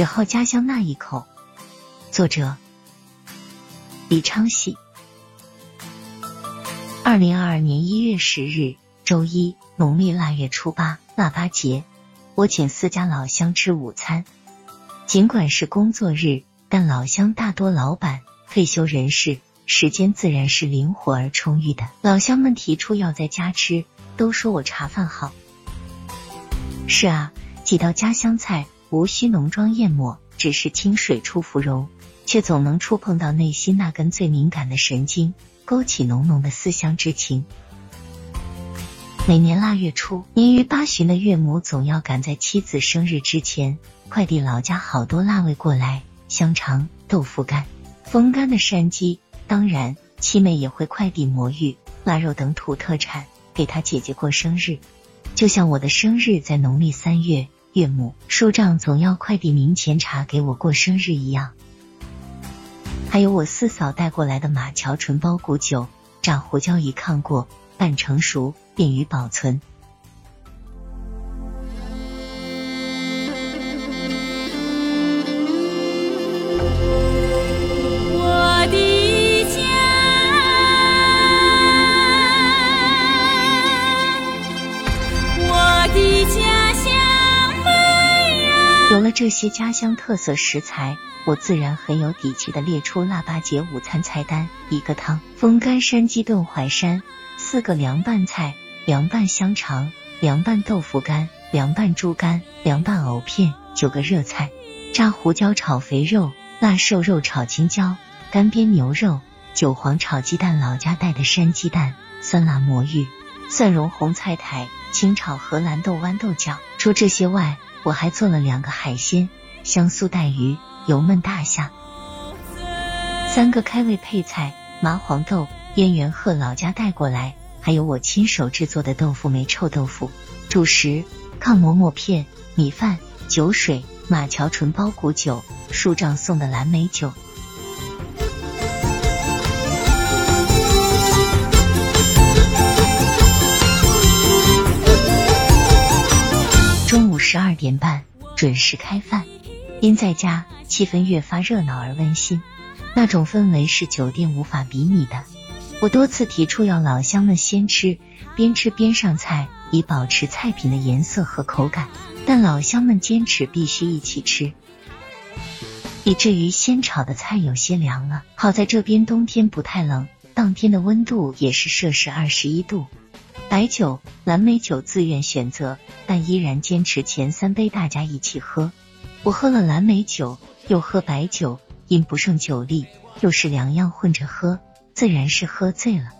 只好家乡那一口。作者：李昌喜。二零二二年一月十日，周一，农历腊月初八，腊八节。我请四家老乡吃午餐。尽管是工作日，但老乡大多老板、退休人士，时间自然是灵活而充裕的。老乡们提出要在家吃，都说我茶饭好。是啊，几道家乡菜。无需浓妆艳抹，只是清水出芙蓉，却总能触碰到内心那根最敏感的神经，勾起浓浓的思乡之情。每年腊月初，年逾八旬的岳母总要赶在妻子生日之前，快递老家好多腊味过来，香肠、豆腐干、风干的山鸡，当然七妹也会快递魔芋、腊肉等土特产给她姐姐过生日。就像我的生日在农历三月。岳母叔丈总要快递明前茶给我过生日一样，还有我四嫂带过来的马桥纯包谷酒，炸胡椒一炕过，半成熟，便于保存。有了这些家乡特色食材，我自然很有底气的列出腊八节午餐菜单：一个汤，风干山鸡炖淮山；四个凉拌菜，凉拌香肠，凉拌豆腐干，凉拌猪肝，凉拌藕片；九个热菜，炸胡椒炒肥肉，腊瘦肉炒青椒，干煸牛肉，韭黄炒鸡蛋，老家带的山鸡蛋，酸辣魔芋，蒜蓉红菜苔，清炒荷兰豆豌豆角。除这些外，我还做了两个海鲜，香酥带鱼、油焖大虾，三个开胃配菜，麻黄豆、燕园鹤老家带过来，还有我亲手制作的豆腐梅臭豆腐。主食：炕馍馍片、米饭、酒水、马桥纯包谷酒、树丈送的蓝莓酒。十二点半准时开饭，因在家，气氛越发热闹而温馨，那种氛围是酒店无法比拟的。我多次提出要老乡们先吃，边吃边上菜，以保持菜品的颜色和口感，但老乡们坚持必须一起吃，以至于先炒的菜有些凉了。好在这边冬天不太冷，当天的温度也是摄氏二十一度。白酒、蓝莓酒自愿选择，但依然坚持前三杯大家一起喝。我喝了蓝莓酒，又喝白酒，因不胜酒力，又是两样混着喝，自然是喝醉了。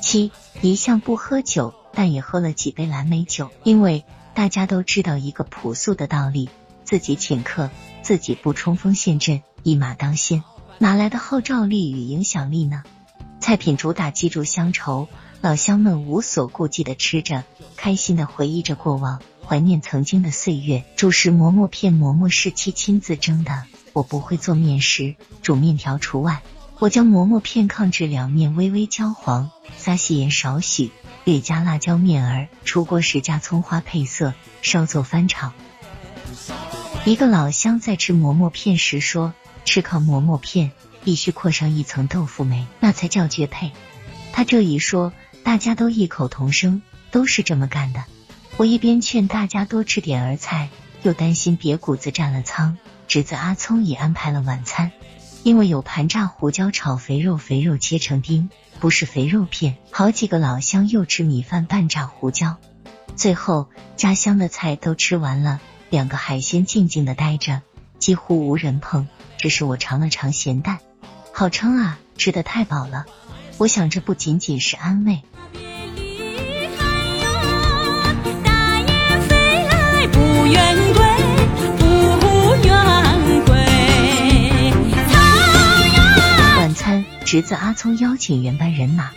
七一向不喝酒，但也喝了几杯蓝莓酒，因为大家都知道一个朴素的道理：自己请客，自己不冲锋陷阵，一马当先，哪来的号召力与影响力呢？菜品主打记住乡愁。老乡们无所顾忌的吃着，开心的回忆着过往，怀念曾经的岁月。主食馍馍片，馍馍是妻亲自蒸的，我不会做面食，煮面条除外。我将馍馍片炕至两面微微焦黄，撒细盐少许，略加辣椒面儿，出锅时加葱花配色，稍作翻炒。一个老乡在吃馍馍片时说：“吃炕馍馍片必须扩上一层豆腐梅，那才叫绝配。”他这一说。大家都异口同声，都是这么干的。我一边劝大家多吃点儿菜，又担心瘪谷子占了仓。侄子阿聪也安排了晚餐，因为有盘炸胡椒炒肥肉，肥肉切成丁，不是肥肉片。好几个老乡又吃米饭拌炸胡椒。最后家乡的菜都吃完了，两个海鲜静静的待着，几乎无人碰。只是我尝了尝咸蛋，好撑啊，吃的太饱了。我想这不仅仅是安慰。晚餐，侄子阿聪邀请原班人马，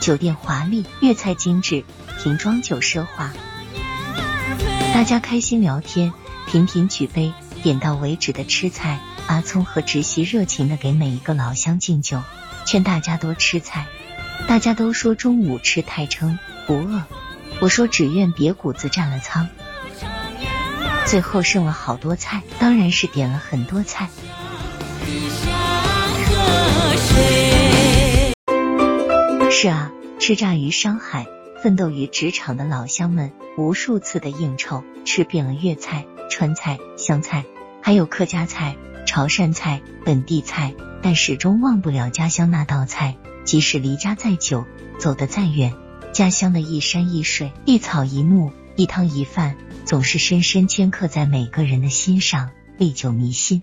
酒店华丽，粤菜精致，瓶装酒奢华，大家开心聊天，频频举杯，点到为止的吃菜。阿聪和侄媳热情的给每一个老乡敬酒，劝大家多吃菜。大家都说中午吃太撑，不饿。我说只愿别谷子占了仓。最后剩了好多菜，当然是点了很多菜。是啊，吃炸于商海，奋斗于职场的老乡们，无数次的应酬，吃遍了粤菜、川菜、湘菜，还有客家菜、潮汕菜、本地菜，但始终忘不了家乡那道菜。即使离家再久，走得再远，家乡的一山一水、一草一木、一汤一饭，总是深深镌刻在每个人的心上，历久弥新。